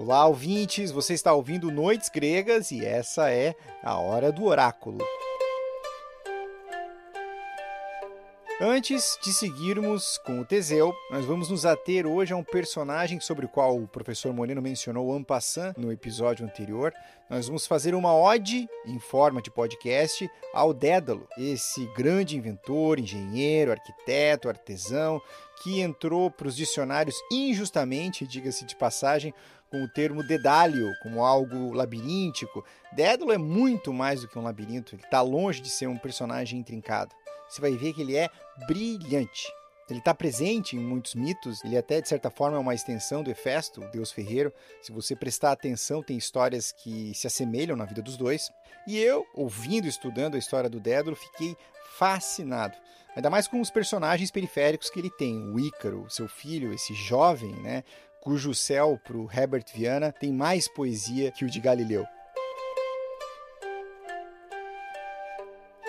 Olá, ouvintes! Você está ouvindo Noites Gregas e essa é a Hora do Oráculo. Antes de seguirmos com o Teseu, nós vamos nos ater hoje a um personagem sobre o qual o professor Moreno mencionou en passant no episódio anterior. Nós vamos fazer uma ode em forma de podcast ao Dédalo, esse grande inventor, engenheiro, arquiteto, artesão, que entrou para os dicionários injustamente, diga-se de passagem, com o termo dedálio, como algo labiríntico. Dédalo é muito mais do que um labirinto, ele está longe de ser um personagem intrincado você vai ver que ele é brilhante. Ele está presente em muitos mitos, ele até de certa forma é uma extensão do Hefesto, o deus ferreiro. Se você prestar atenção, tem histórias que se assemelham na vida dos dois. E eu, ouvindo e estudando a história do Dédalo, fiquei fascinado. Ainda mais com os personagens periféricos que ele tem. O Ícaro, seu filho, esse jovem, né? Cujo céu, para o Herbert Viana, tem mais poesia que o de Galileu.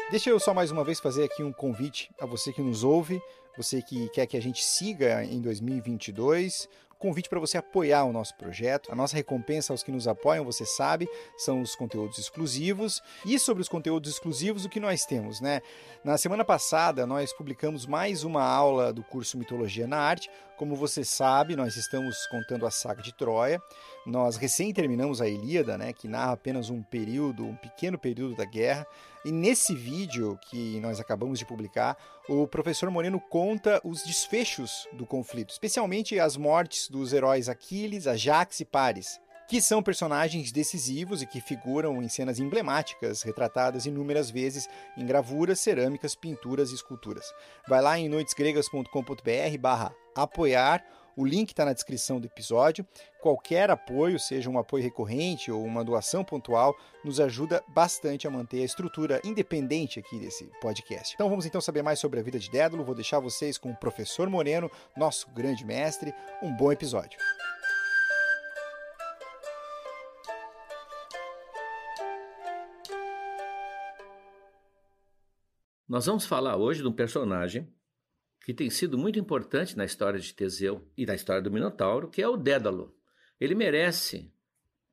Deixa eu só mais uma vez fazer aqui um convite a você que nos ouve, você que quer que a gente siga em 2022, convite para você apoiar o nosso projeto. A nossa recompensa aos que nos apoiam, você sabe, são os conteúdos exclusivos. E sobre os conteúdos exclusivos, o que nós temos, né? Na semana passada, nós publicamos mais uma aula do curso Mitologia na Arte. Como você sabe, nós estamos contando a saga de Troia. Nós recém terminamos a Ilíada, né, que narra apenas um período, um pequeno período da guerra. E nesse vídeo que nós acabamos de publicar, o professor Moreno conta os desfechos do conflito, especialmente as mortes dos heróis Aquiles, Ajax e Paris, que são personagens decisivos e que figuram em cenas emblemáticas, retratadas inúmeras vezes em gravuras, cerâmicas, pinturas e esculturas. Vai lá em noitesgregas.com.br barra apoiar o link está na descrição do episódio. Qualquer apoio, seja um apoio recorrente ou uma doação pontual, nos ajuda bastante a manter a estrutura independente aqui desse podcast. Então vamos então saber mais sobre a vida de Dédalo. Vou deixar vocês com o professor Moreno, nosso grande mestre. Um bom episódio. Nós vamos falar hoje de um personagem que tem sido muito importante na história de Teseu e na história do Minotauro, que é o Dédalo. Ele merece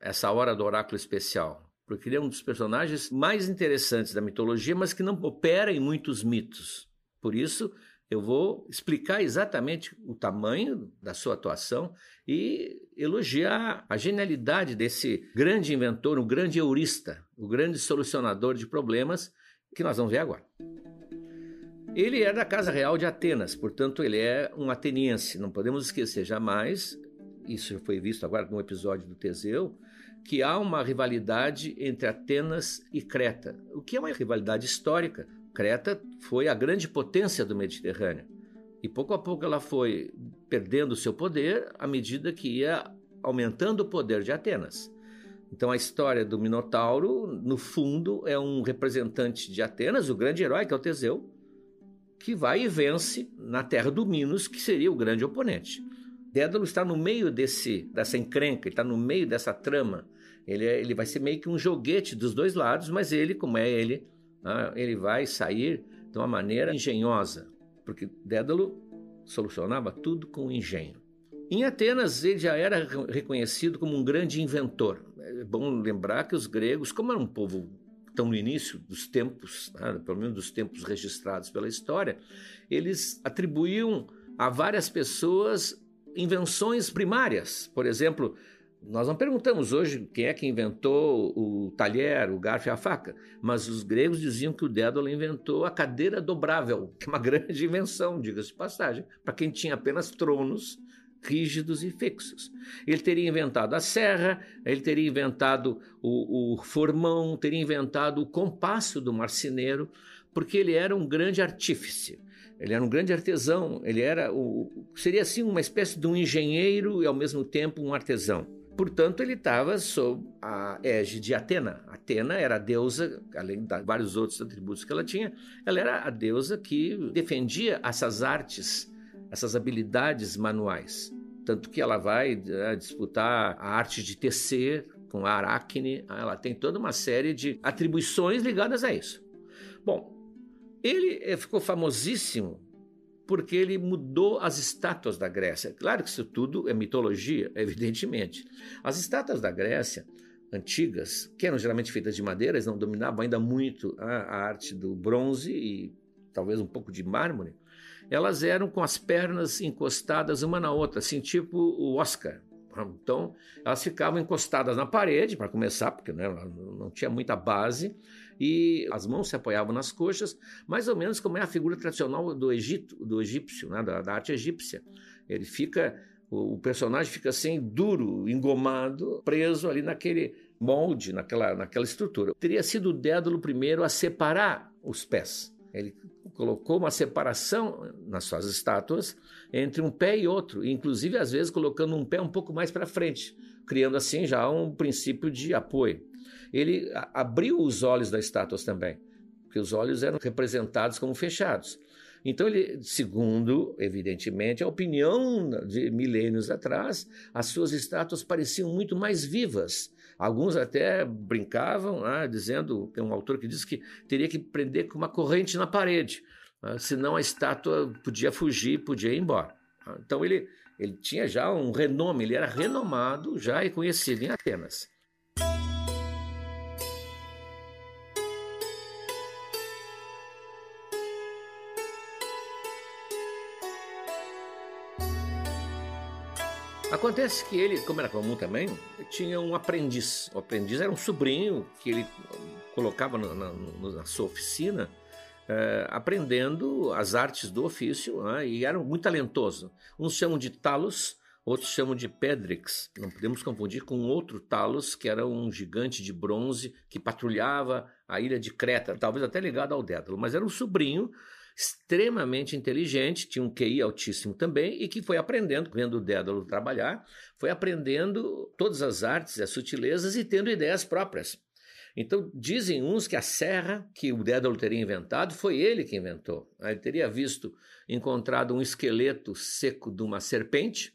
essa hora do oráculo especial, porque ele é um dos personagens mais interessantes da mitologia, mas que não opera em muitos mitos. Por isso, eu vou explicar exatamente o tamanho da sua atuação e elogiar a genialidade desse grande inventor, um grande eurista, o grande solucionador de problemas que nós vamos ver agora. Ele é da Casa Real de Atenas, portanto, ele é um ateniense. Não podemos esquecer jamais, isso foi visto agora no episódio do Teseu, que há uma rivalidade entre Atenas e Creta, o que é uma rivalidade histórica. Creta foi a grande potência do Mediterrâneo e pouco a pouco ela foi perdendo seu poder à medida que ia aumentando o poder de Atenas. Então a história do Minotauro, no fundo, é um representante de Atenas, o grande herói que é o Teseu, que vai e vence na terra do Minos, que seria o grande oponente. Dédalo está no meio desse, dessa encrenca, ele está no meio dessa trama. Ele, é, ele vai ser meio que um joguete dos dois lados, mas ele, como é ele, né, ele vai sair de uma maneira engenhosa, porque Dédalo solucionava tudo com engenho. Em Atenas, ele já era reconhecido como um grande inventor. É bom lembrar que os gregos, como era um povo estão no início dos tempos, né, pelo menos dos tempos registrados pela história, eles atribuíam a várias pessoas invenções primárias. Por exemplo, nós não perguntamos hoje quem é que inventou o talher, o garfo e a faca, mas os gregos diziam que o Dédalo inventou a cadeira dobrável, que é uma grande invenção, diga-se de passagem, para quem tinha apenas tronos rígidos e fixos. Ele teria inventado a serra, ele teria inventado o, o formão, teria inventado o compasso do marceneiro, porque ele era um grande artífice. Ele era um grande artesão, ele era o, seria assim uma espécie de um engenheiro e ao mesmo tempo um artesão. Portanto, ele estava sob a égide de Atena. Atena era a deusa, além de vários outros atributos que ela tinha, ela era a deusa que defendia essas artes essas habilidades manuais. Tanto que ela vai né, disputar a arte de tecer com a Aracne, ela tem toda uma série de atribuições ligadas a isso. Bom, ele eh, ficou famosíssimo porque ele mudou as estátuas da Grécia. Claro que isso tudo é mitologia, evidentemente. As estátuas da Grécia antigas, que eram geralmente feitas de madeira, eles não dominavam ainda muito a, a arte do bronze e talvez um pouco de mármore, elas eram com as pernas encostadas uma na outra, assim, tipo o Oscar. Então, elas ficavam encostadas na parede, para começar, porque né, não tinha muita base, e as mãos se apoiavam nas coxas, mais ou menos como é a figura tradicional do Egito, do egípcio, né, da, da arte egípcia. Ele fica, o, personagem fica assim, duro, engomado, preso ali naquele molde, naquela, naquela estrutura. Teria sido o Dédalo primeiro a separar os pés. Ele colocou uma separação nas suas estátuas entre um pé e outro, inclusive às vezes colocando um pé um pouco mais para frente, criando assim já um princípio de apoio. Ele abriu os olhos das estátuas também, porque os olhos eram representados como fechados. Então, ele, segundo, evidentemente, a opinião de milênios atrás, as suas estátuas pareciam muito mais vivas, Alguns até brincavam, ah, dizendo, tem um autor que diz que teria que prender com uma corrente na parede, ah, senão a estátua podia fugir, podia ir embora. Então ele, ele tinha já um renome, ele era renomado já e conhecido em Atenas. Acontece que ele, como era comum também, tinha um aprendiz. O aprendiz era um sobrinho que ele colocava na, na, na sua oficina, é, aprendendo as artes do ofício, né, e era muito talentoso. Uns chamam de Talos, outros chamam de Pedrix. Não podemos confundir com outro Talos, que era um gigante de bronze que patrulhava a ilha de Creta, talvez até ligado ao Dédalo, mas era um sobrinho extremamente inteligente, tinha um QI altíssimo também e que foi aprendendo, vendo o Dédalo trabalhar, foi aprendendo todas as artes, as sutilezas e tendo ideias próprias. Então, dizem uns que a serra que o Dédalo teria inventado foi ele que inventou. Ele teria visto, encontrado um esqueleto seco de uma serpente,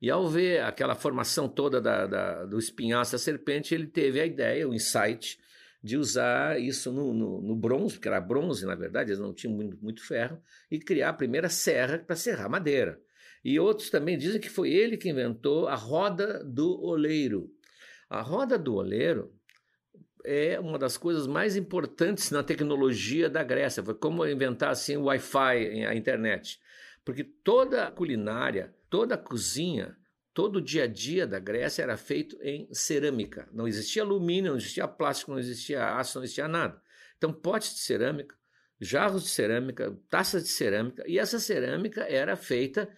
e ao ver aquela formação toda da, da, do espinhaço da serpente, ele teve a ideia, o insight, de usar isso no, no, no, bronze, que era bronze, na verdade, eles não tinham muito, muito ferro, e criar a primeira serra para serrar madeira. E outros também dizem que foi ele que inventou a roda do oleiro. A roda do oleiro é uma das coisas mais importantes na tecnologia da Grécia. Foi como inventar assim o Wi-Fi, a internet. Porque toda a culinária, toda a cozinha Todo o dia a dia da Grécia era feito em cerâmica. Não existia alumínio, não existia plástico, não existia aço, não existia nada. Então, potes de cerâmica, jarros de cerâmica, taças de cerâmica, e essa cerâmica era feita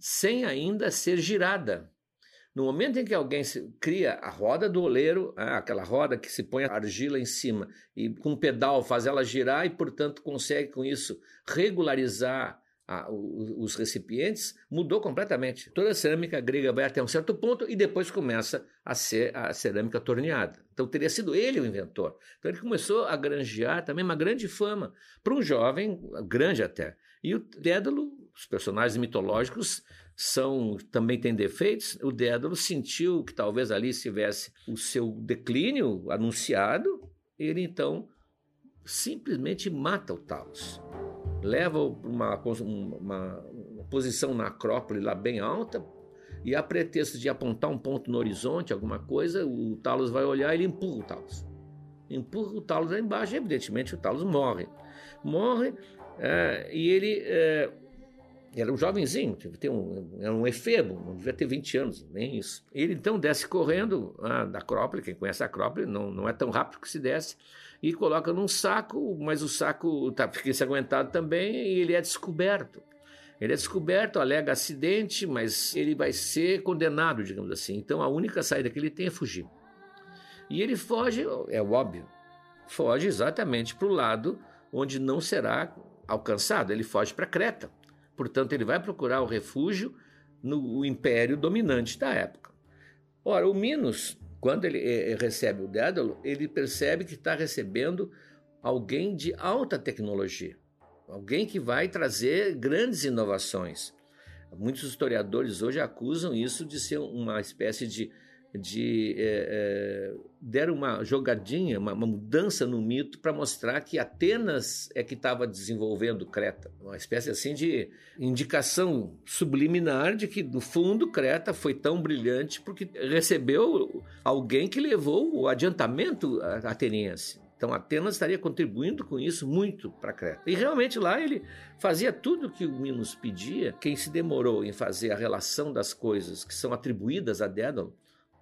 sem ainda ser girada. No momento em que alguém cria a roda do oleiro, ah, aquela roda que se põe a argila em cima e com um pedal faz ela girar e, portanto, consegue com isso regularizar a, os recipientes mudou completamente. Toda a cerâmica grega vai até um certo ponto e depois começa a ser a cerâmica torneada. Então teria sido ele o inventor. Então ele começou a granjear também uma grande fama para um jovem, grande até. E o Dédalo, os personagens mitológicos são também têm defeitos. O Dédalo sentiu que talvez ali estivesse o seu declínio anunciado. Ele então simplesmente mata o Talos leva para uma, uma, uma, posição na Acrópole lá bem alta, e a pretexto de apontar um ponto no horizonte, alguma coisa, o Talos vai olhar e ele empurra o Talos. Empurra o Talos lá embaixo, e evidentemente o Talos morre. Morre é, e ele é, era um jovenzinho, tem um, era um efebo, não devia ter 20 anos, nem isso. Ele então desce correndo ah, da Acrópole, quem conhece a Acrópole, não, não é tão rápido que se desce, e coloca num saco, mas o saco tá, fica ensanguentado também e ele é descoberto. Ele é descoberto, alega acidente, mas ele vai ser condenado, digamos assim. Então a única saída que ele tem é fugir. E ele foge, é óbvio, foge exatamente para o lado onde não será alcançado. Ele foge para Creta. Portanto, ele vai procurar o refúgio no império dominante da época. Ora, o Minos quando ele eh, recebe o Dédalo, ele percebe que está recebendo alguém de alta tecnologia, alguém que vai trazer grandes inovações. Muitos historiadores hoje acusam isso de ser uma espécie de de é, é, deram uma jogadinha, uma, uma mudança no mito para mostrar que Atenas é que estava desenvolvendo Creta, uma espécie assim de indicação subliminar de que no fundo Creta foi tão brilhante porque recebeu alguém que levou o adiantamento ateniense. Então Atenas estaria contribuindo com isso muito para Creta. E realmente lá ele fazia tudo o que o Minos pedia. Quem se demorou em fazer a relação das coisas que são atribuídas a Dédalo,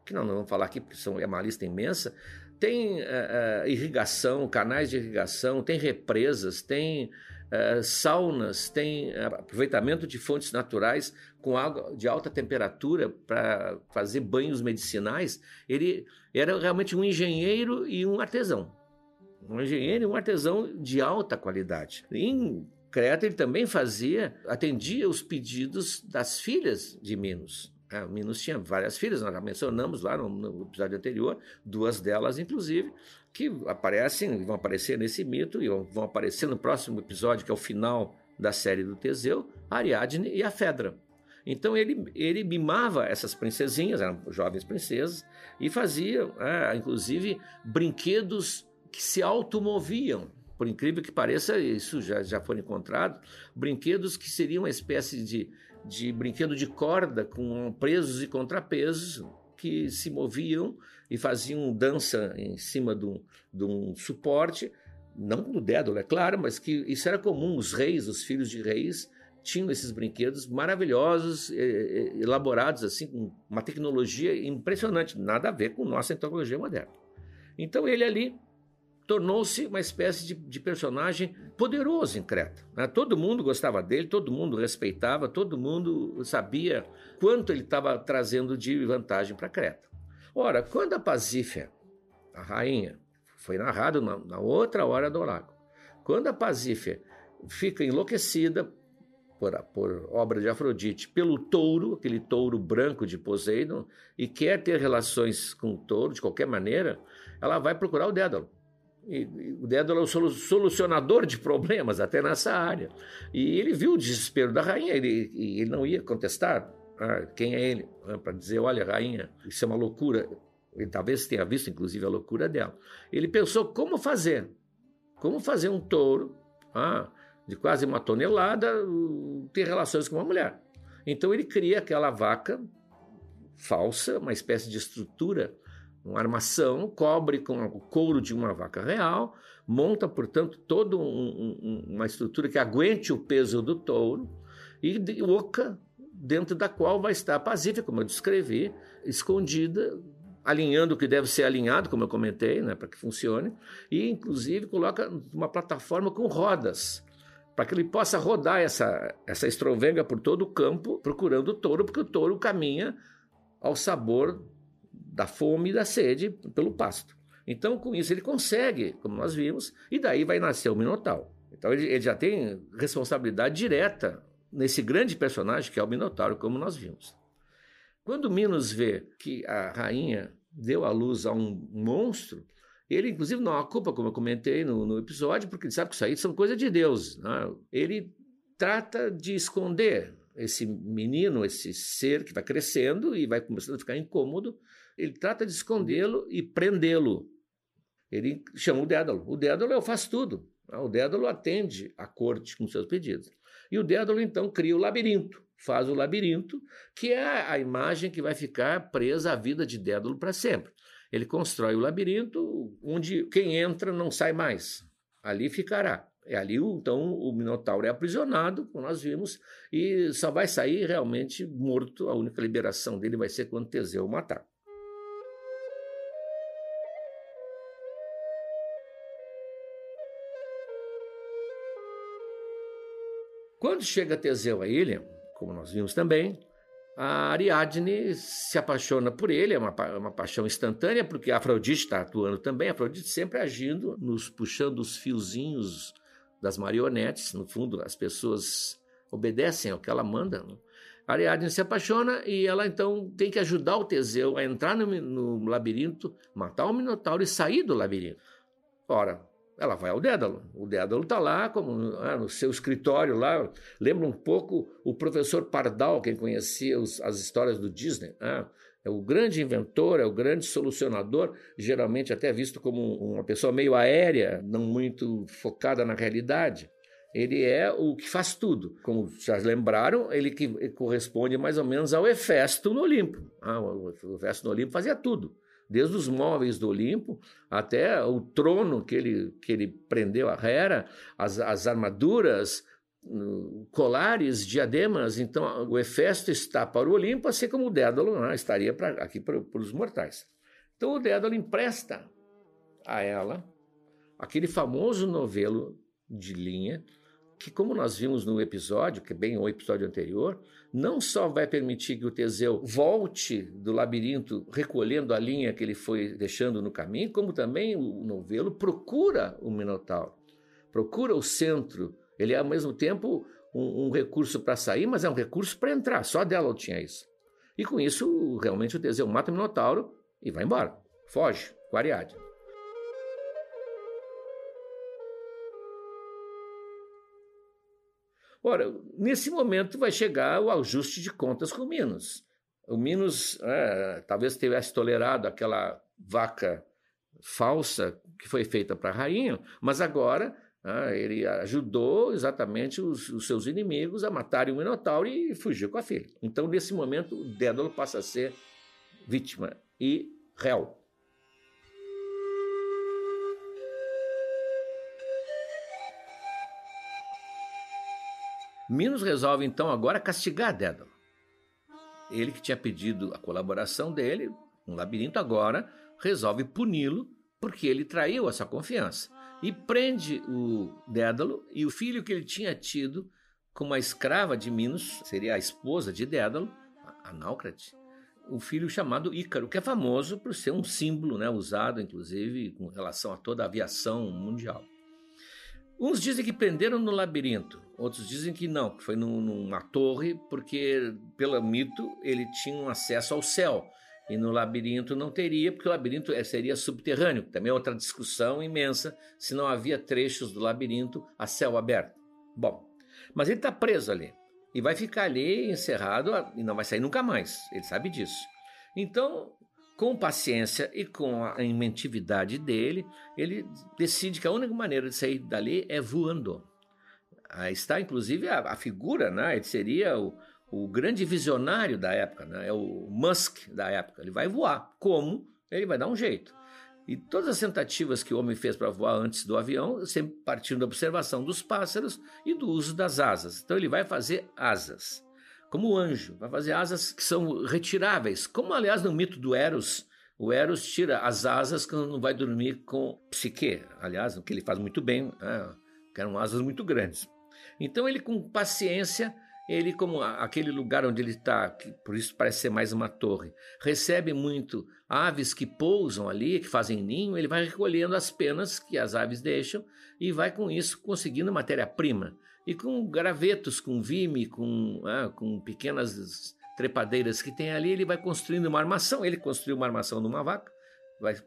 que não, não vamos falar aqui porque são, é uma lista imensa, tem uh, uh, irrigação, canais de irrigação, tem represas, tem uh, saunas, tem aproveitamento de fontes naturais com água de alta temperatura para fazer banhos medicinais. Ele era realmente um engenheiro e um artesão um engenheiro e um artesão de alta qualidade. Em Creta ele também fazia, atendia os pedidos das filhas de Minos. É, Minos tinha várias filhas, nós já mencionamos lá no, no, episódio anterior, duas delas, inclusive, que aparecem, vão aparecer nesse mito e vão aparecer no próximo episódio, que é o final da série do Teseu, a Ariadne e a Fedra. Então ele, ele mimava essas princesinhas, eram jovens princesas, e fazia, é, inclusive, brinquedos que se automoviam. Por incrível que pareça, isso já, já foi encontrado. Brinquedos que seriam uma espécie de, de brinquedo de corda com presos e contrapesos que se moviam e faziam dança em cima de um, de um suporte, não do Dédalo, é claro, mas que isso era comum. Os reis, os filhos de reis, tinham esses brinquedos maravilhosos, elaborados assim com uma tecnologia impressionante, nada a ver com nossa tecnologia moderna. Então ele ali tornou-se uma espécie de, de, personagem poderoso em Creta. Né? Todo mundo gostava dele, todo mundo respeitava, todo mundo sabia quanto ele estava trazendo de vantagem para Creta. Ora, quando a Pasífia, a rainha, foi narrado na, na outra hora do oráculo, quando a Pasífia fica enlouquecida por, por, obra de Afrodite, pelo touro, aquele touro branco de Poseidon, e quer ter relações com o touro de qualquer maneira, ela vai procurar o Dédalo. O Dédalo é o solucionador de problemas, até nessa área. E ele viu o desespero da rainha, ele, ele não ia contestar ah, quem é ele, ah, para dizer: olha, rainha, isso é uma loucura. Ele talvez tenha visto, inclusive, a loucura dela. Ele pensou como fazer. Como fazer um touro ah, de quase uma tonelada ter relações com uma mulher. Então ele cria aquela vaca falsa, uma espécie de estrutura uma armação, cobre com o couro de uma vaca real, monta, portanto, toda um, um, uma estrutura que aguente o peso do touro e de oca dentro da qual vai estar a Pacífica, como eu descrevi, escondida, alinhando o que deve ser alinhado, como eu comentei, né, para que funcione, e inclusive coloca uma plataforma com rodas, para que ele possa rodar essa, essa estrovenga por todo o campo, procurando o touro, porque o touro caminha ao sabor da fome e da sede pelo pasto. Então, com isso, ele consegue, como nós vimos, e daí vai nascer o Minotauro. Então, ele, ele já tem responsabilidade direta nesse grande personagem que é o Minotauro, como nós vimos. Quando Minos vê que a rainha deu à luz a um monstro, ele, inclusive, não há culpa, como eu comentei no, no, episódio, porque ele sabe que isso aí são coisas de Deus. Né? Ele trata de esconder esse menino, esse ser que vai crescendo e vai começando a ficar incômodo, ele trata de escondê-lo e prendê-lo. Ele chama o Dédalo. O Dédalo é o faz tudo. Né? O Dédalo atende a corte com seus pedidos. E o Dédalo, então, cria o labirinto. Faz o labirinto, que é a imagem que vai ficar presa à vida de Dédalo para sempre. Ele constrói o labirinto onde quem entra não sai mais. Ali ficará. É ali, então, o Minotauro é aprisionado, como nós vimos, e só vai sair realmente morto. A única liberação dele vai ser quando Teseu o matar. Quando chega Teseu à ilha, como nós vimos também, a Ariadne se apaixona por ele, é uma, uma paixão instantânea, porque Afrodite está atuando também, Afrodite sempre agindo, nos puxando os fiozinhos das marionetes, no fundo, as pessoas obedecem ao que ela manda. Né? A Ariadne se apaixona e ela então tem que ajudar o Teseu a entrar no, no labirinto, matar o Minotauro e sair do labirinto. Ora, ela vai ao Dédalo. O Dédalo está lá, como ah, no seu escritório lá. Lembra um pouco o professor Pardal, quem conhecia os, as histórias do Disney. Ah, É o grande inventor, é o grande solucionador, geralmente até visto como uma pessoa meio aérea, não muito focada na realidade. Ele é o que faz tudo. Como já lembraram, ele que corresponde mais ou menos ao Hefesto no Olimpo. Ah, o Hefesto no Olimpo fazia tudo desde os móveis do Olimpo até o trono que ele, que ele prendeu a Hera, as, as armaduras, colares, diademas. Então, o Hefesto está para o Olimpo, assim como o Dédalo né, estaria pra, aqui para, para os mortais. Então, o Dédalo empresta a ela aquele famoso novelo de linha que, como nós vimos no episódio, que é bem o episódio anterior, não só vai permitir que o Teseu volte do labirinto recolhendo a linha que ele foi deixando no caminho, como também o novelo procura o Minotauro, procura o centro. Ele é, ao mesmo tempo, um, um recurso para sair, mas é um recurso para entrar. Só dela tinha isso. E com isso, realmente, o Teseu mata o Minotauro e vai embora. Foge com Ariadne. Ora, nesse momento vai chegar o ajuste de contas com o Minos. O Minos é, talvez tivesse tolerado aquela vaca falsa que foi feita para a rainha, mas agora é, ele ajudou exatamente os, os, seus inimigos a matarem o Minotauro e fugiu com a filha. Então, nesse momento, o Dédalo passa a ser vítima e réu. Minos resolve então agora castigar Dédalo. Ele que tinha pedido a colaboração dele, um labirinto agora, resolve puni-lo porque ele traiu essa confiança. E prende o Dédalo e o filho que ele tinha tido com uma escrava de Minos, seria a esposa de Dédalo, a Náucrate, o filho chamado Ícaro, que é famoso por ser um símbolo né, usado, inclusive, com relação a toda a aviação mundial. Uns dizem que prenderam no labirinto, outros dizem que não, que foi num, numa torre, porque, pelo mito, ele tinha um acesso ao céu. E no labirinto não teria, porque o labirinto é, seria subterrâneo. Também é outra discussão imensa se não havia trechos do labirinto a céu aberto. Bom, mas ele está preso ali. E vai ficar ali encerrado e não vai sair nunca mais. Ele sabe disso. Então, com paciência e com a inventividade dele, ele decide que a única maneira de sair dali é voando. Está, inclusive, a, a figura, né? Ele seria o, o grande visionário da época, né? é o Musk da época. Ele vai voar. Como? Ele vai dar um jeito. E todas as tentativas que o homem fez para voar antes do avião, sempre partindo da observação dos pássaros e do uso das asas. Então ele vai fazer asas como o anjo, vai fazer asas que são retiráveis, como aliás no mito do Eros, o Eros tira as asas quando vai dormir com Psique, aliás, o que ele faz muito bem, né? que eram asas muito grandes. Então ele com paciência, ele como aquele lugar onde ele está, por isso parece ser mais uma torre, recebe muito aves que pousam ali, que fazem ninho, ele vai recolhendo as penas que as aves deixam e vai com isso conseguindo matéria-prima e com gravetos, com vime, com, ah, com pequenas trepadeiras que tem ali, ele vai construindo uma armação. Ele construiu uma armação de uma vaca,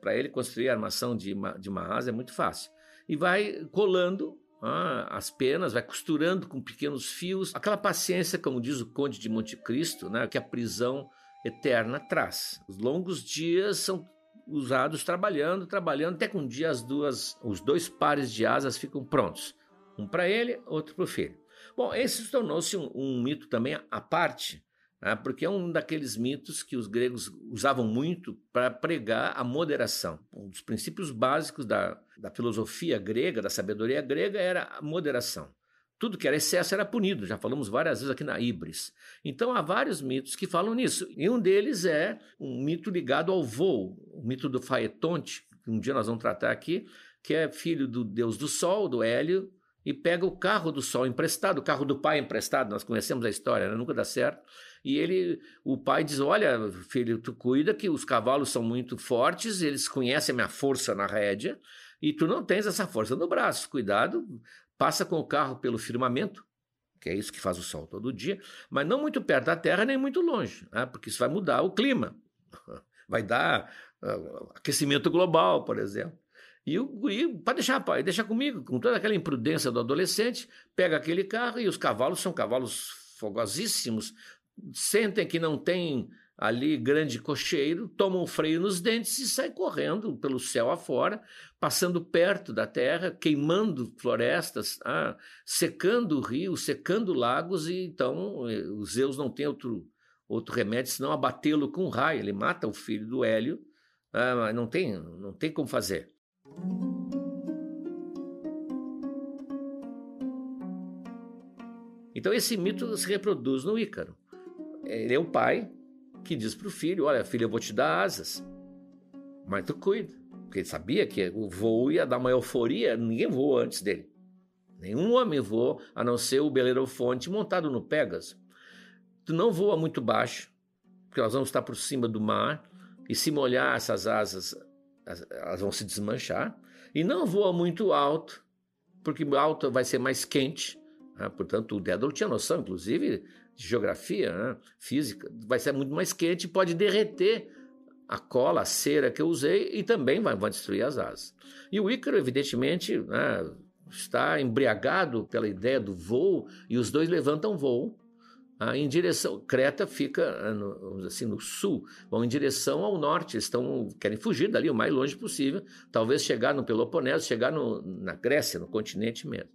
para ele construir a armação de uma, de uma asa é muito fácil. E vai colando as penas, vai costurando com pequenos fios. Aquela paciência, como diz o Conde de Monte Cristo, né, que a prisão eterna traz. Os longos dias são usados trabalhando, trabalhando, até que um dia as duas, os dois pares de asas ficam prontos. Um para ele, outro para o filho. Bom, esse tornou-se um, um, mito também à parte, né? porque é um daqueles mitos que os gregos usavam muito para pregar a moderação. Um dos princípios básicos da, da filosofia grega, da sabedoria grega, era a moderação. Tudo que era excesso era punido, já falamos várias vezes aqui na Ibris. Então há vários mitos que falam nisso. E um deles é um mito ligado ao voo, o mito do Faetonte, que um dia nós vamos tratar aqui, que é filho do deus do sol, do Hélio, e pega o carro do sol emprestado, o carro do pai emprestado, nós conhecemos a história, né? nunca dá certo. E ele, o pai diz: Olha, filho, tu cuida que os cavalos são muito fortes, eles conhecem a minha força na rédea, e tu não tens essa força no braço. Cuidado, passa com o carro pelo firmamento, que é isso que faz o sol todo dia, mas não muito perto da terra nem muito longe, né? porque isso vai mudar o clima. Vai dar uh, aquecimento global, por exemplo. E o pode deixar, pai, deixa comigo, com toda aquela imprudência do adolescente, pega aquele carro e os cavalos são cavalos fogosíssimos, sentem que não tem ali grande cocheiro, toma um freio nos dentes e sai correndo pelo céu afora, passando perto da terra, queimando florestas, ah, secando rios, secando lagos, e então eh, os Zeus não tem outro, outro remédio senão abatê-lo com um raio. Ele mata o filho do Hélio, ah, não tem, não tem como fazer. Então esse mito se reproduz no Ícaro. Ele é o pai, que diz para o filho: Olha, filho, eu vou te dar asas, mas tu cuida. Porque ele sabia que o voo ia dar uma euforia, ninguém voou antes dele. Nenhum homem voou, a não ser o Belerofonte montado no Pegasus. Tu não voa muito baixo, porque nós vamos estar por cima do mar, e se molhar essas asas, elas vão se desmanchar. E não voa muito alto, porque alto vai ser mais quente. Né? Portanto, o Dédalo tinha noção, inclusive, de geografia, né? física, vai ser muito mais quente e pode derreter a cola, a cera que eu usei e também vai, vai destruir as asas. E o Ícaro, evidentemente, né, está embriagado pela ideia do voo e os dois levantam voo ah, em direção. Creta fica, ah, no, assim, no sul, vão em direção ao norte, estão querem fugir dali o mais longe possível, talvez chegar no Peloponeso, chegar no, na Grécia, no continente mesmo.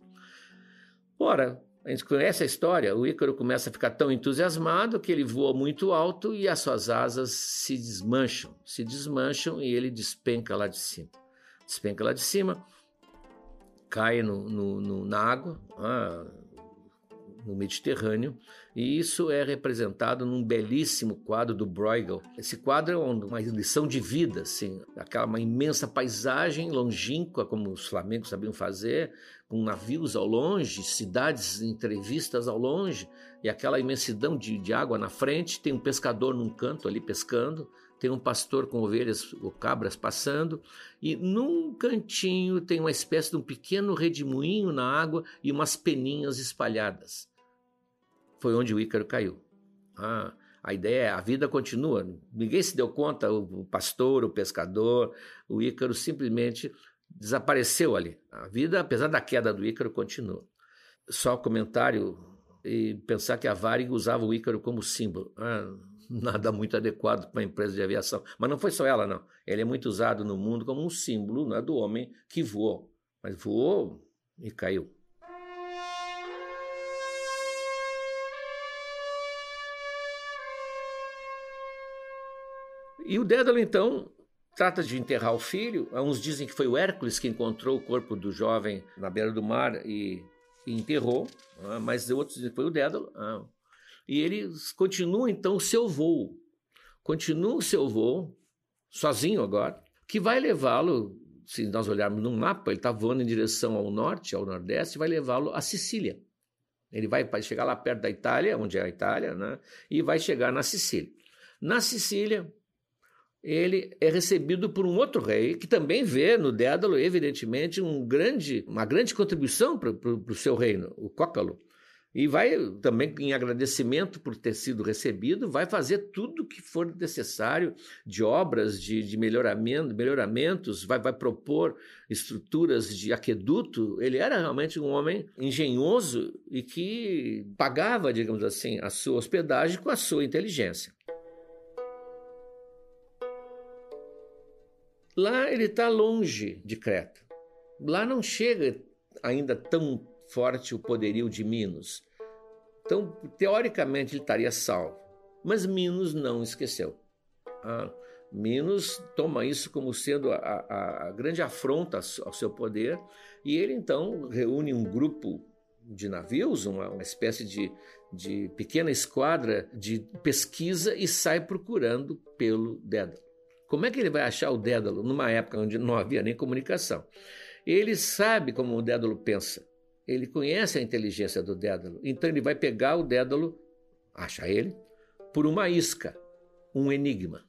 Ora, a gente conhece a história, o Ícaro começa a ficar tão entusiasmado que ele voa muito alto e as suas asas se desmancham, se desmancham e ele despenca lá de cima. Despenca lá de cima, cai no, no, no na água, ah, no Mediterrâneo, e isso é representado num belíssimo quadro do Bruegel. Esse quadro é uma lição de vida, assim, aquela uma imensa paisagem longínqua, como os flamencos sabiam fazer, com navios ao longe, cidades entrevistas ao longe, e aquela imensidão de, de água na frente, tem um pescador num canto ali pescando, tem um pastor com ovelhas ou cabras passando, e num cantinho tem uma espécie de um pequeno redemoinho na água e umas peninhas espalhadas foi onde o Ícaro caiu. Ah, a ideia é a vida continua. Ninguém se deu conta, o pastor, o pescador, o Ícaro simplesmente desapareceu ali. A vida, apesar da queda do Ícaro, continua. Só comentário e pensar que a Varig usava o Ícaro como símbolo. Ah, nada muito adequado para uma empresa de aviação. Mas não foi só ela, não. Ele é muito usado no mundo como um símbolo né, do homem que voou. Mas voou e caiu. E o Dédalo, então, trata de enterrar o filho. Uns dizem que foi o Hércules que encontrou o corpo do jovem na beira do mar e, e enterrou, ah, mas outros dizem que foi o Dédalo. Ah. E ele continua, então, o seu voo. Continua o seu voo, sozinho agora, que vai levá-lo, se nós olharmos no mapa, ele está voando em direção ao norte, ao nordeste, vai levá-lo à Sicília. Ele vai chegar lá perto da Itália, onde é a Itália, né? e vai chegar na Sicília. Na Sicília, ele é recebido por um outro rei que também vê no Dédalo, evidentemente, um grande, uma grande contribuição para o seu reino, o Cócalo. E vai também, em agradecimento por ter sido recebido, vai fazer tudo o que for necessário de obras, de, de melhoramento, melhoramentos, vai, vai propor estruturas de aqueduto. Ele era realmente um homem engenhoso e que pagava, digamos assim, a sua hospedagem com a sua inteligência. Lá ele está longe de Creta. Lá não chega ainda tão forte o poderio de Minos. Então, teoricamente, ele estaria salvo. Mas Minos não esqueceu. Ah, Minos toma isso como sendo a, a, grande afronta ao seu poder e ele então reúne um grupo de navios, uma, uma espécie de, de pequena esquadra de pesquisa e sai procurando pelo Dédalo. Como é que ele vai achar o Dédalo numa época onde não havia nem comunicação? Ele sabe como o Dédalo pensa. Ele conhece a inteligência do Dédalo. Então ele vai pegar o Dédalo, acha ele, por uma isca, um enigma.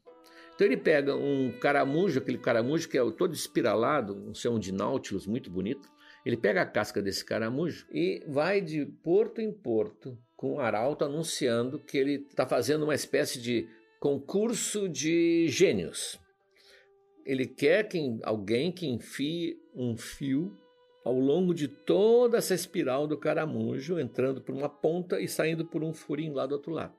Então ele pega um caramujo, aquele caramujo que é todo espiralado, um chão de Nautilus muito bonito. Ele pega a casca desse caramujo e vai de porto em porto com o arauto anunciando que ele está fazendo uma espécie de concurso de gênios. Ele quer que alguém que enfie um fio ao longo de toda essa espiral do caramujo, entrando por uma ponta e saindo por um furinho lá do outro lado.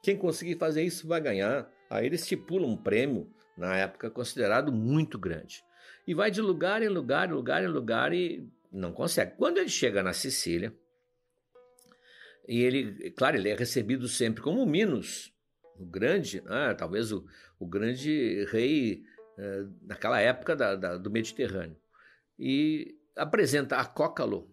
Quem conseguir fazer isso vai ganhar Aí ele estipula um prêmio, na época considerado muito grande. E vai de lugar em lugar, lugar em lugar e não consegue. Quando ele chega na Sicília, e ele, claro, ele é recebido sempre como Minos, o grande, ah, talvez o, o grande rei eh, naquela época da, da, do Mediterrâneo. E apresenta a Cócalo.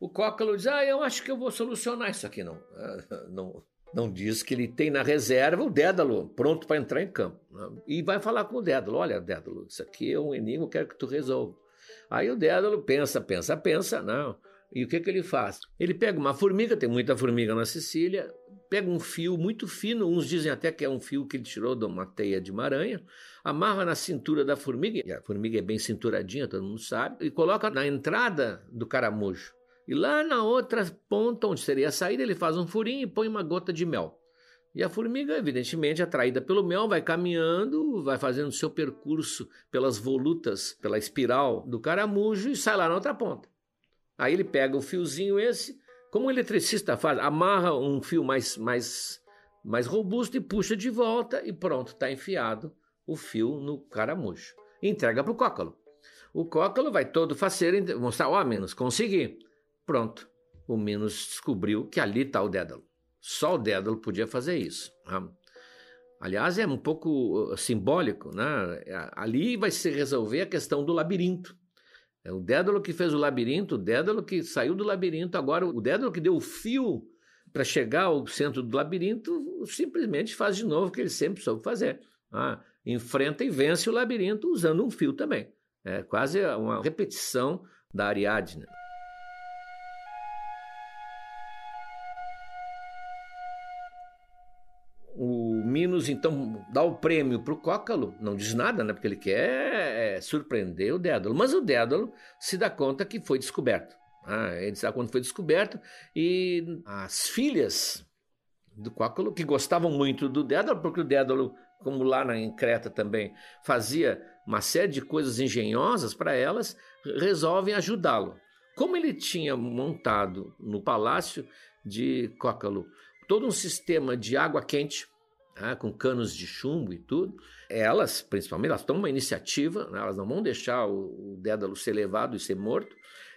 O Cócalo diz: Ah, eu acho que eu vou solucionar isso aqui. Não, não, não diz que ele tem na reserva o Dédalo pronto para entrar em campo. Né? E vai falar com o Dédalo: Olha, Dédalo, isso aqui é um enigma, eu quero que tu resolva. Aí o Dédalo pensa, pensa, pensa, não. E o que, que ele faz? Ele pega uma formiga, tem muita formiga na Sicília, pega um fio muito fino, uns dizem até que é um fio que ele tirou de uma teia de uma aranha, amarra na cintura da formiga, e a formiga é bem cinturadinha, todo mundo sabe, e coloca na entrada do caramujo. E lá na outra ponta, onde seria a saída, ele faz um furinho e põe uma gota de mel. E a formiga, evidentemente, atraída pelo mel, vai caminhando, vai fazendo seu percurso pelas volutas, pela espiral do caramujo e sai lá na outra ponta. Aí ele pega o fiozinho esse, como o eletricista faz, amarra um fio mais, mais, mais robusto e puxa de volta e pronto, está enfiado o fio no caramujo. Entrega para o cócalo. O cócalo vai todo faceiro mostrar, ó, oh, Minos, consegui. Pronto. O Minos descobriu que ali está o Dédalo. Só o Dédalo podia fazer isso. Né? Aliás, é um pouco uh, simbólico, né? Ali vai se resolver a questão do labirinto. É o Dédalo que fez o labirinto, o Dédalo que saiu do labirinto, agora o Dédalo que deu o fio para chegar ao centro do labirinto, simplesmente faz de novo o que ele sempre soube fazer. Ah, enfrenta e vence o labirinto usando um fio também. É quase uma repetição da Ariadne. Minos então dá o prêmio para o Cócalo, não diz nada, né? Porque ele quer é, surpreender o Dédalo. Mas o Dédalo se dá conta que foi descoberto. Ah, ele se dá conta que foi descoberto e as filhas do Cócalo, que gostavam muito do Dédalo, porque o Dédalo, como lá na, Creta também, fazia uma série de coisas engenhosas para elas, resolvem ajudá-lo. Como ele tinha montado no palácio de Cócalo todo um sistema de água quente, né, com canos de chumbo e tudo. Elas, principalmente, elas tomam uma iniciativa, né, elas não vão deixar o, o Dédalo ser levado e ser morto.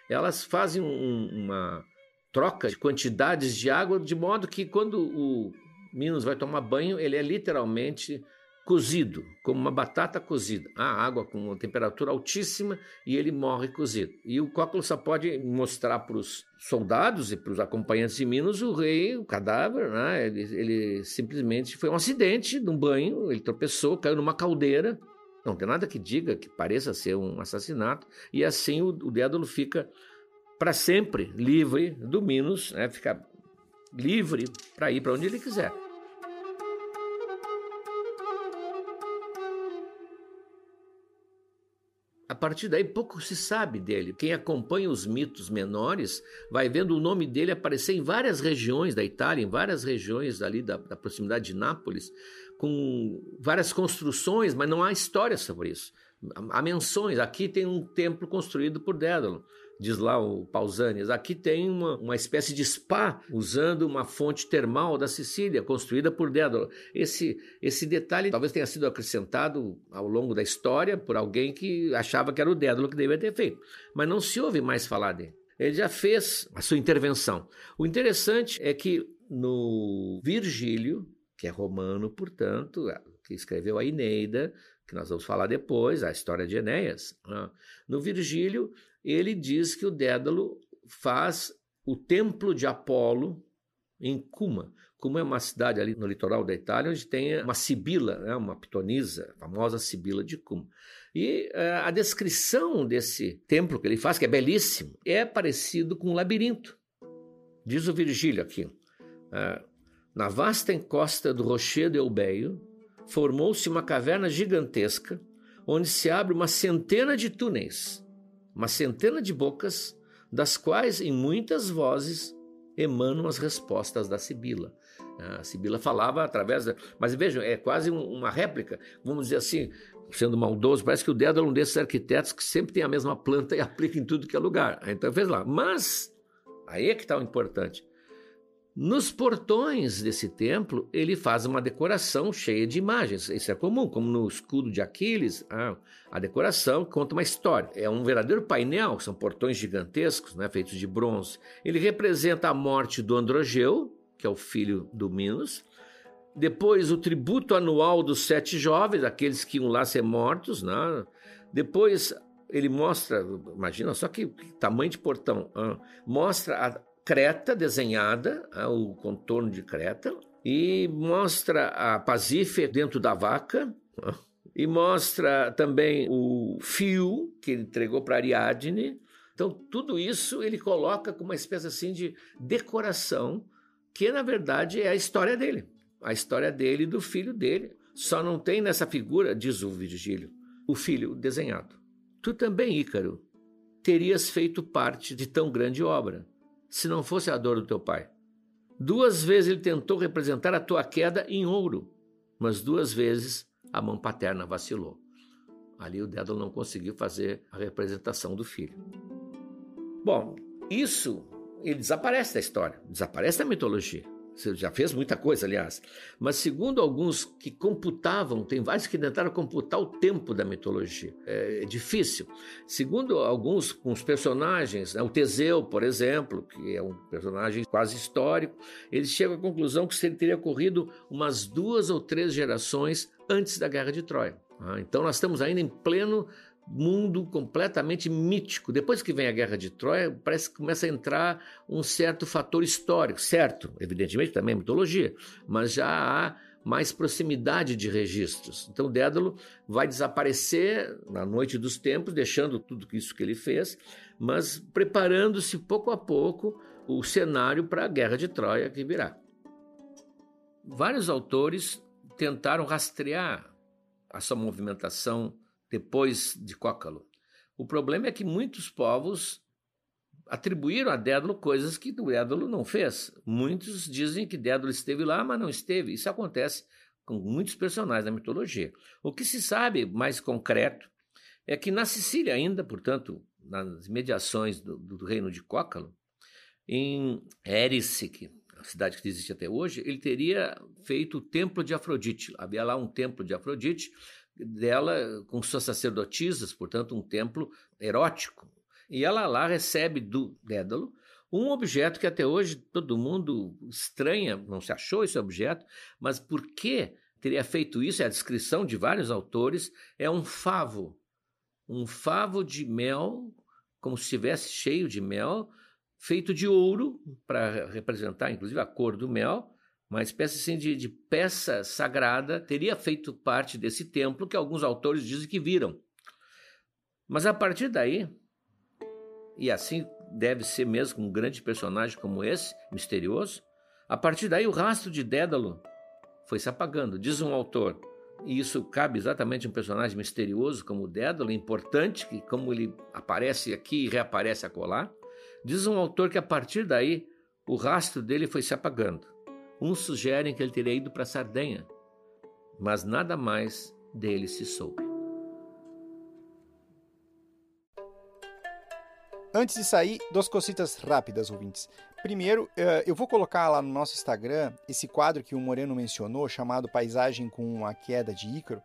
Elas fazem um, uma troca de quantidades de água, de modo que quando o Minos vai tomar banho, ele é literalmente cozido, como uma batata cozida. A água com uma temperatura altíssima e ele morre cozido. E o Cóculo só pode mostrar para os soldados e para os acompanhantes de Minos o rei, o cadáver, né? ele, ele simplesmente foi um acidente de um banho, ele tropeçou, caiu numa caldeira. Não tem nada que diga que pareça ser um assassinato. E assim o, o Dédalo fica para sempre livre do Minos, né? fica livre para ir para onde ele quiser. A partir daí, pouco se sabe dele. Quem acompanha os mitos menores vai vendo o nome dele aparecer em várias regiões da Itália, em várias regiões ali da, da proximidade de Nápoles, com várias construções, mas não há história sobre isso. Há menções. Aqui tem um templo construído por Dédalo diz lá o Pausanias. Aqui tem uma, uma espécie de spa usando uma fonte termal da Sicília, construída por Dédalo. Esse, esse detalhe talvez tenha sido acrescentado ao longo da história por alguém que achava que era o Dédalo que deveria ter feito, mas não se ouve mais falar dele. Ele já fez a sua intervenção. O interessante é que no Virgílio, que é romano, portanto, que escreveu a Eneida, que nós vamos falar depois, a história de Enéas, né? no Virgílio ele diz que o Dédalo faz o templo de Apolo em Cuma. Cuma é uma cidade ali no litoral da Itália onde tem uma sibila, né, uma pitonisa, a famosa sibila de Cuma. E uh, a descrição desse templo que ele faz, que é belíssimo, é parecido com um labirinto. Diz o Virgílio aqui. Uh, na vasta encosta do Rochedo Eubeio, formou-se uma caverna gigantesca, onde se abre uma centena de túneis uma centena de bocas, das quais em muitas vozes emanam as respostas da Sibila. A Sibila falava através da... Mas vejam, é quase uma réplica, vamos dizer assim, sendo maldoso, parece que o Dédalo é um desses arquitetos que sempre tem a mesma planta e aplica em tudo que é lugar. Então fez lá. Mas, aí é que está o importante. Nos portões desse templo, ele faz uma decoração cheia de imagens. Isso é comum, como no escudo de Aquiles, a decoração conta uma história. É um verdadeiro painel, são portões gigantescos, né, feitos de bronze. Ele representa a morte do Androgeu, que é o filho do Minos. Depois, o tributo anual dos sete jovens, aqueles que iam lá ser mortos. Né? Depois, ele mostra, imagina só que, tamanho de portão, mostra a Creta desenhada, né, o contorno de Creta, e mostra a Pasífae dentro da vaca, né, e mostra também o fio que ele entregou para Ariadne. Então, tudo isso ele coloca como uma espécie assim de decoração, que na verdade é a história dele, a história dele e do filho dele. Só não tem nessa figura, diz o Virgílio, o filho desenhado. Tu também, Ícaro, terias feito parte de tão grande obra se não fosse a dor do teu pai. Duas vezes ele tentou representar a tua queda em ouro, mas duas vezes a mão paterna vacilou. Ali o Dédalo não conseguiu fazer a representação do filho. Bom, isso ele desaparece da história, desaparece da mitologia. Você já fez muita coisa, aliás. Mas, segundo alguns que computavam, tem vários que tentaram computar o tempo da mitologia. É, é difícil. Segundo alguns, com os personagens, né, o Teseu, por exemplo, que é um personagem quase histórico, eles chegam à conclusão que ele teria ocorrido umas duas ou três gerações antes da Guerra de Troia. Ah, então, nós estamos ainda em pleno mundo completamente mítico. Depois que vem a Guerra de Troia, parece que começa a entrar um certo fator histórico, certo? Evidentemente também é mitologia, mas já há mais proximidade de registros. Então Dédalo vai desaparecer na noite dos tempos, deixando tudo isso que ele fez, mas preparando-se pouco a pouco o cenário para a Guerra de Troia que virá. Vários autores tentaram rastrear a sua movimentação depois de Cócalo. O problema é que muitos povos atribuíram a Dédalo coisas que Dédalo não fez. Muitos dizem que Dédalo esteve lá, mas não esteve. Isso acontece com muitos personagens da mitologia. O que se sabe mais concreto é que na Sicília ainda, portanto, nas mediações do, do reino de Cócalo, em Erice, a cidade que existe até hoje, ele teria feito o templo de Afrodite. Havia lá um templo de Afrodite, dela com suas sacerdotisas, portanto, um templo erótico. E ela lá recebe do Dédalo um objeto que até hoje todo mundo estranha, não se achou esse objeto, mas por que teria feito isso? É a descrição de vários autores, é um favo. Um favo de mel, como se estivesse cheio de mel, feito de ouro, para representar inclusive a cor do mel, uma espécie assim, de, de peça sagrada, teria feito parte desse templo que alguns autores dizem que viram. Mas a partir daí, e assim deve ser mesmo com um grande personagem como esse, misterioso, a partir daí o rastro de Dédalo foi se apagando, diz um autor. E isso cabe exatamente a um personagem misterioso como o Dédalo, importante, que como ele aparece aqui e reaparece acolá. Diz um autor que a partir daí o rastro dele foi se apagando. Uns sugerem que ele teria ido para Sardenha, mas nada mais dele se soube. Antes de sair, duas cositas rápidas, ouvintes. Primeiro, eh, eu vou colocar lá no nosso Instagram esse quadro que o Moreno mencionou, chamado Paisagem com a Queda de Ícaro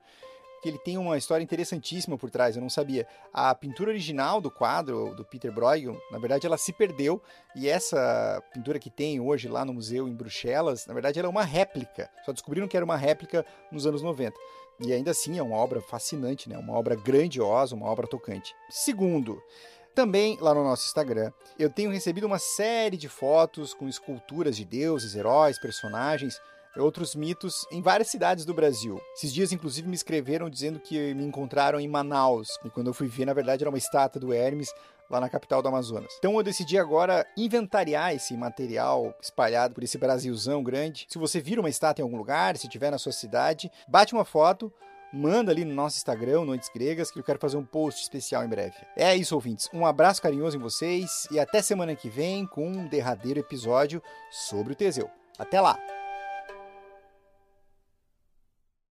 que ele tem uma história interessantíssima por trás, eu não sabia. A pintura original do quadro, do Peter Bruegel, na verdade ela se perdeu, e essa pintura que tem hoje lá no museu em Bruxelas, na verdade ela é uma réplica. Só descobriram que era uma réplica nos anos 90. E ainda assim é uma obra fascinante, né? uma obra grandiosa, uma obra tocante. Segundo, também lá no nosso Instagram, eu tenho recebido uma série de fotos com esculturas de deuses, heróis, personagens outros mitos em várias cidades do Brasil. Esses dias, inclusive, me escreveram dizendo que me encontraram em Manaus. E quando eu fui ver, na verdade, era uma estátua do Hermes lá na capital do Amazonas. Então eu decidi agora inventariar esse material espalhado por esse Brasilzão grande. Se você vira uma estátua em algum lugar, se tiver na sua cidade, bate uma foto, manda ali no nosso Instagram, Noites Gregas, que eu quero fazer um post especial em breve. É isso, ouvintes. Um abraço carinhoso em vocês e até semana que vem com um derradeiro episódio sobre o Teseu. Até lá!